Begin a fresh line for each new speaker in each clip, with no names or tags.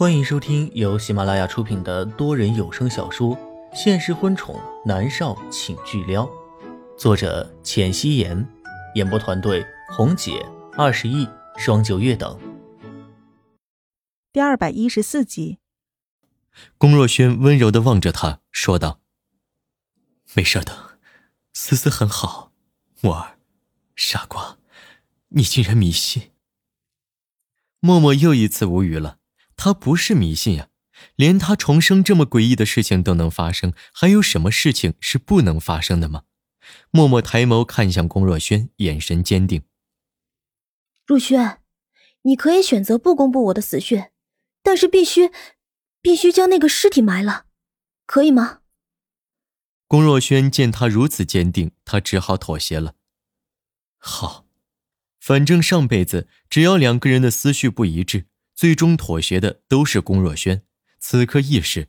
欢迎收听由喜马拉雅出品的多人有声小说《现实婚宠男少请巨撩》，作者：浅汐颜，演播团队：红姐、二十亿、双九月等。
第二百一十四集，
龚若轩温柔的望着他，说道：“没事的，思思很好。墨儿，傻瓜，你竟然迷信。”默默又一次无语了。他不是迷信呀，连他重生这么诡异的事情都能发生，还有什么事情是不能发生的吗？默默抬眸看向龚若轩，眼神坚定。
若轩，你可以选择不公布我的死讯，但是必须，必须将那个尸体埋了，可以吗？
龚若轩见他如此坚定，他只好妥协了。好，反正上辈子只要两个人的思绪不一致。最终妥协的都是龚若轩。此刻意识，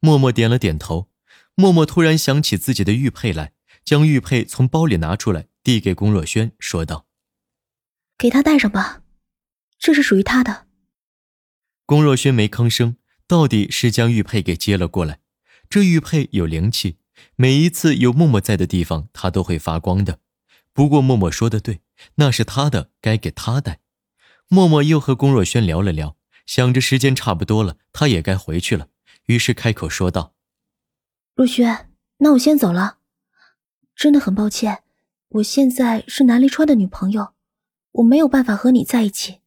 默默点了点头。默默突然想起自己的玉佩来，将玉佩从包里拿出来，递给龚若轩，说道：“
给他戴上吧，这是属于他的。”
龚若轩没吭声，到底是将玉佩给接了过来。这玉佩有灵气，每一次有默默在的地方，它都会发光的。不过默默说的对，那是他的，该给他戴。默默又和龚若轩聊了聊，想着时间差不多了，他也该回去了，于是开口说道：“
若轩，那我先走了。真的很抱歉，我现在是南离川的女朋友，我没有办法和你在一起。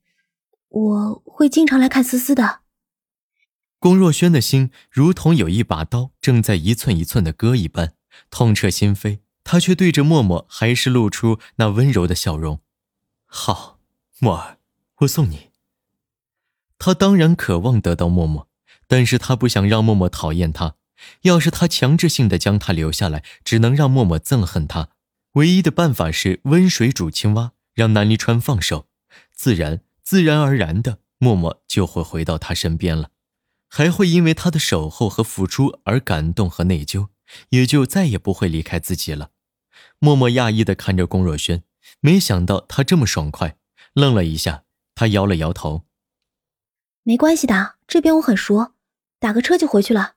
我会经常来看思思的。”
龚若轩的心如同有一把刀正在一寸一寸的割一般，痛彻心扉。他却对着默默还是露出那温柔的笑容：“好，默儿。”我送你。他当然渴望得到默默，但是他不想让默默讨厌他。要是他强制性的将他留下来，只能让默默憎恨他。唯一的办法是温水煮青蛙，让南离川放手，自然自然而然的，默默就会回到他身边了，还会因为他的守候和付出而感动和内疚，也就再也不会离开自己了。默默讶异的看着龚若轩，没想到他这么爽快，愣了一下。他摇了摇头，
没关系的，这边我很熟，打个车就回去了。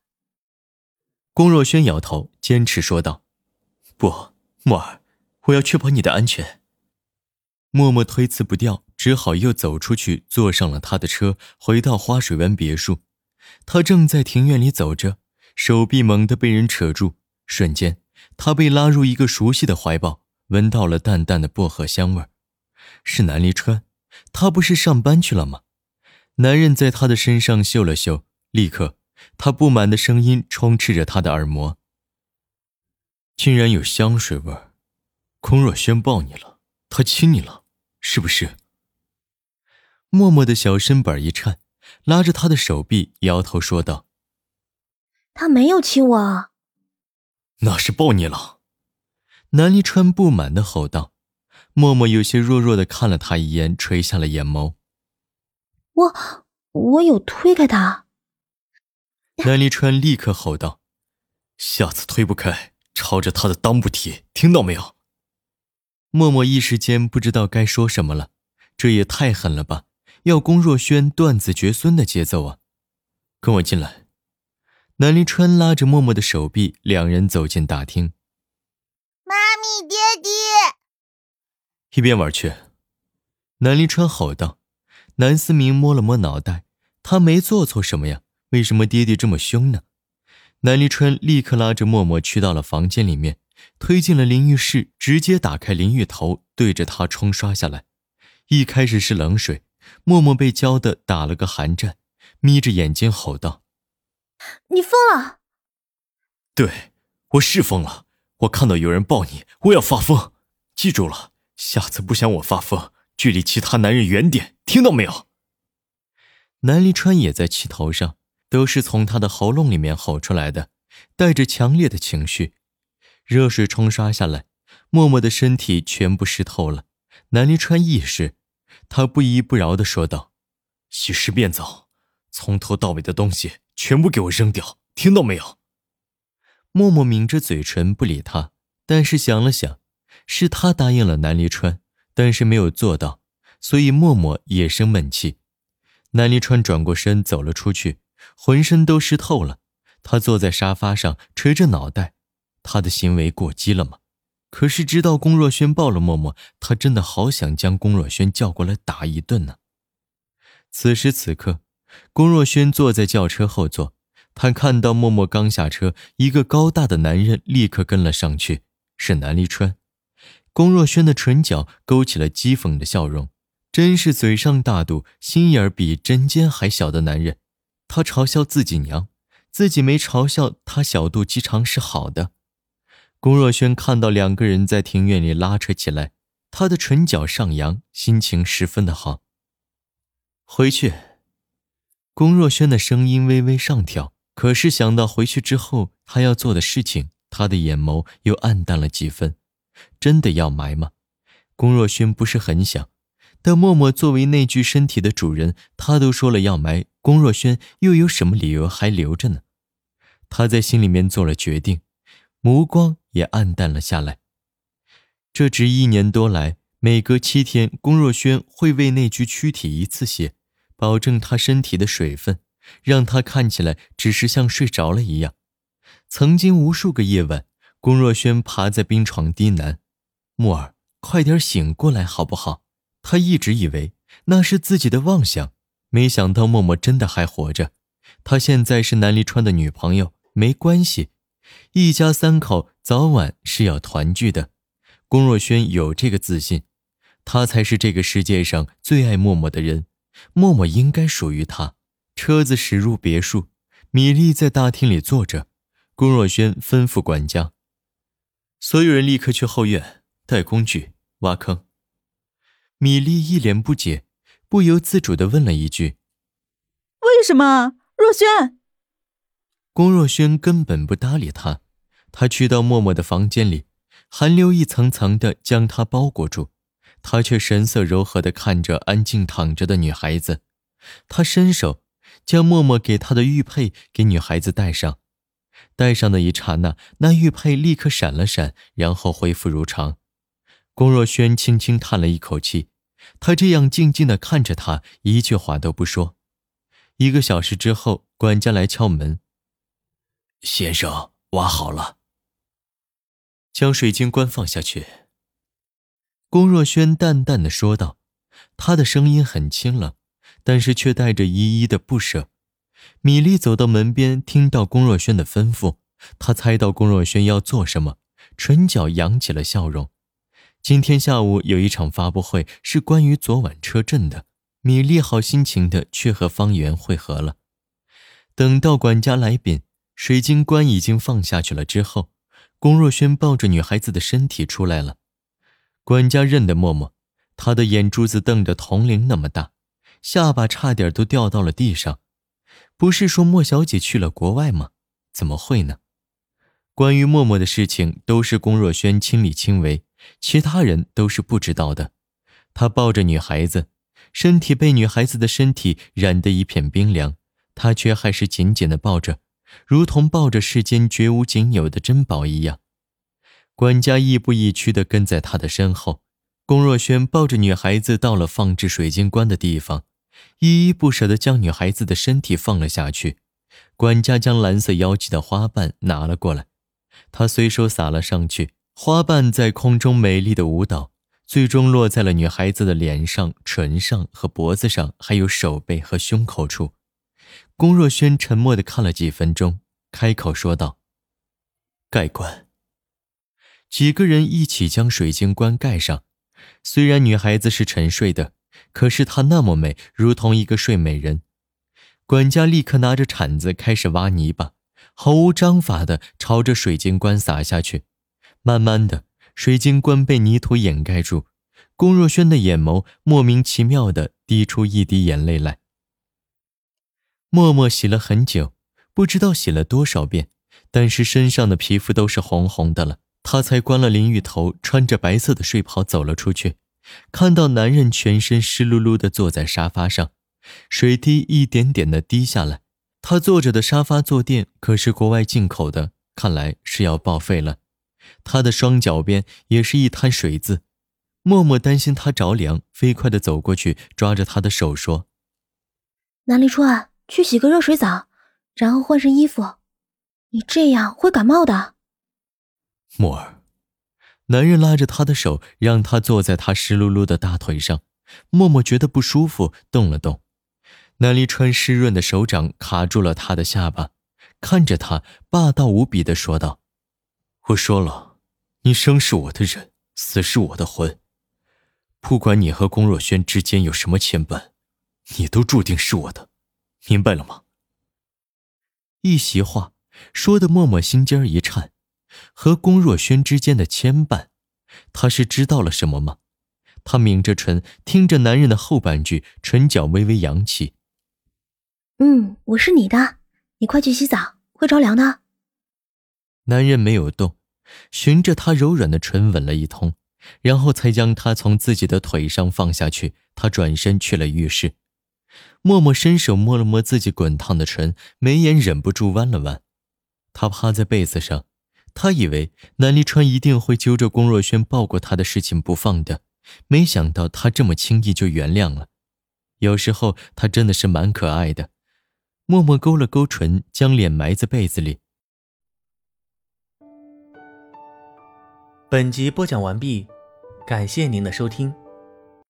龚若轩摇头，坚持说道：“不，默儿，我要确保你的安全。”默默推辞不掉，只好又走出去，坐上了他的车，回到花水湾别墅。他正在庭院里走着，手臂猛地被人扯住，瞬间，他被拉入一个熟悉的怀抱，闻到了淡淡的薄荷香味是南离川。他不是上班去了吗？男人在他的身上嗅了嗅，立刻，他不满的声音充斥着他的耳膜。竟然有香水味儿，空若轩抱你了，他亲你了，是不是？默默的小身板一颤，拉着他的手臂，摇头说道：“
他没有亲我。”
那是抱你了。南离川不满的吼道。默默有些弱弱的看了他一眼，垂下了眼眸。
我我有推开他。
南离川立刻吼道：“下次推不开，朝着他的裆部踢，听到没有？”默默一时间不知道该说什么了，这也太狠了吧！要龚若轩断子绝孙的节奏啊！跟我进来。南离川拉着默默的手臂，两人走进大厅。
妈咪，爹地。
一边玩去！南临川吼道。南思明摸了摸脑袋，他没做错什么呀？为什么爹爹这么凶呢？南离川立刻拉着默默去到了房间里面，推进了淋浴室，直接打开淋浴头，对着他冲刷下来。一开始是冷水，默默被浇的打了个寒战，眯着眼睛吼道：“
你疯了！”“
对，我是疯了。我看到有人抱你，我要发疯。记住了。”下次不想我发疯，距离其他男人远点，听到没有？南离川也在气头上，都是从他的喉咙里面吼出来的，带着强烈的情绪。热水冲刷下来，默默的身体全部湿透了。南离川意识，他不依不饶的说道：“洗尸变澡，从头到尾的东西全部给我扔掉，听到没有？”默默抿着嘴唇不理他，但是想了想。是他答应了南离川，但是没有做到，所以默默也生闷气。南离川转过身走了出去，浑身都湿透了。他坐在沙发上，垂着脑袋。他的行为过激了吗？可是直到龚若轩抱了默默，他真的好想将龚若轩叫过来打一顿呢。此时此刻，龚若轩坐在轿车后座，他看到默默刚下车，一个高大的男人立刻跟了上去，是南离川。龚若轩的唇角勾起了讥讽的笑容，真是嘴上大度，心眼比针尖还小的男人。他嘲笑自己娘。自己没嘲笑他小肚鸡肠是好的。龚若轩看到两个人在庭院里拉扯起来，他的唇角上扬，心情十分的好。回去。龚若轩的声音微微上挑，可是想到回去之后他要做的事情，他的眼眸又暗淡了几分。真的要埋吗？龚若轩不是很想，但默默作为那具身体的主人，他都说了要埋，龚若轩又有什么理由还留着呢？他在心里面做了决定，目光也暗淡了下来。这只一年多来，每隔七天，龚若轩会为那具躯体一次血，保证他身体的水分，让他看起来只是像睡着了一样。曾经无数个夜晚，龚若轩趴在冰床低喃：“木儿，快点醒过来好不好？”他一直以为那是自己的妄想，没想到默默真的还活着。他现在是南离川的女朋友。没关系，一家三口早晚是要团聚的。龚若轩有这个自信，他才是这个世界上最爱默默的人，默默应该属于他。车子驶入别墅，米粒在大厅里坐着。龚若轩吩咐管家：“所有人立刻去后院带工具挖坑。”米粒一脸不解，不由自主的问了一句：“
为什么，若轩？”
龚若轩根本不搭理他，他去到默默的房间里，寒流一层层的将他包裹住，他却神色柔和的看着安静躺着的女孩子。他伸手将默默给他的玉佩给女孩子戴上，戴上的一刹那，那玉佩立刻闪了闪，然后恢复如常。龚若轩轻轻叹了一口气，他这样静静的看着他，一句话都不说。一个小时之后，管家来敲门。先生，挖好了。将水晶棺放下去。龚若轩淡淡的说道，他的声音很清冷，但是却带着依依的不舍。米粒走到门边，听到龚若轩的吩咐，他猜到龚若轩要做什么，唇角扬起了笑容。今天下午有一场发布会，是关于昨晚车震的。米粒好心情的去和方圆会合了。等到管家来禀。水晶棺已经放下去了。之后，龚若轩抱着女孩子的身体出来了。管家认得默默，他的眼珠子瞪得铜铃那么大，下巴差点都掉到了地上。不是说莫小姐去了国外吗？怎么会呢？关于默默的事情，都是龚若轩亲力亲为，其他人都是不知道的。他抱着女孩子，身体被女孩子的身体染得一片冰凉，他却还是紧紧的抱着。如同抱着世间绝无仅有的珍宝一样，管家亦步亦趋地跟在他的身后。龚若轩抱着女孩子到了放置水晶棺的地方，依依不舍地将女孩子的身体放了下去。管家将蓝色妖姬的花瓣拿了过来，他随手撒了上去，花瓣在空中美丽的舞蹈，最终落在了女孩子的脸上、唇上和脖子上，还有手背和胸口处。龚若轩沉默的看了几分钟，开口说道：“盖棺。”几个人一起将水晶棺盖上。虽然女孩子是沉睡的，可是她那么美，如同一个睡美人。管家立刻拿着铲子开始挖泥巴，毫无章法的朝着水晶棺撒下去。慢慢的，水晶棺被泥土掩盖住。龚若轩的眼眸莫名其妙的滴出一滴眼泪来。默默洗了很久，不知道洗了多少遍，但是身上的皮肤都是红红的了。他才关了淋浴头，穿着白色的睡袍走了出去，看到男人全身湿漉漉的坐在沙发上，水滴一点点的滴下来。他坐着的沙发坐垫可是国外进口的，看来是要报废了。他的双脚边也是一滩水渍。默默担心他着凉，飞快的走过去，抓着他的手说。
南离川，去洗个热水澡，然后换身衣服。你这样会感冒的。
沫儿，男人拉着她的手，让她坐在他湿漉漉的大腿上。默默觉得不舒服，动了动。南离川湿润的手掌卡住了他的下巴，看着他，霸道无比的说道：“我说了，你生是我的人，死是我的魂。不管你和龚若轩之间有什么牵绊，你都注定是我的，明白了吗？”一席话说的默默心尖一颤，和龚若轩之间的牵绊，他是知道了什么吗？他抿着唇，听着男人的后半句，唇角微微扬起。
嗯，我是你的，你快去洗澡，会着凉的。
男人没有动，循着她柔软的唇吻了一通，然后才将她从自己的腿上放下去。他转身去了浴室，默默伸手摸了摸自己滚烫的唇，眉眼忍不住弯了弯。他趴在被子上，他以为南离川一定会揪着龚若轩抱过他的事情不放的。没想到他这么轻易就原谅了，有时候他真的是蛮可爱的。默默勾了勾唇，将脸埋在被子里。
本集播讲完毕，感谢您的收听。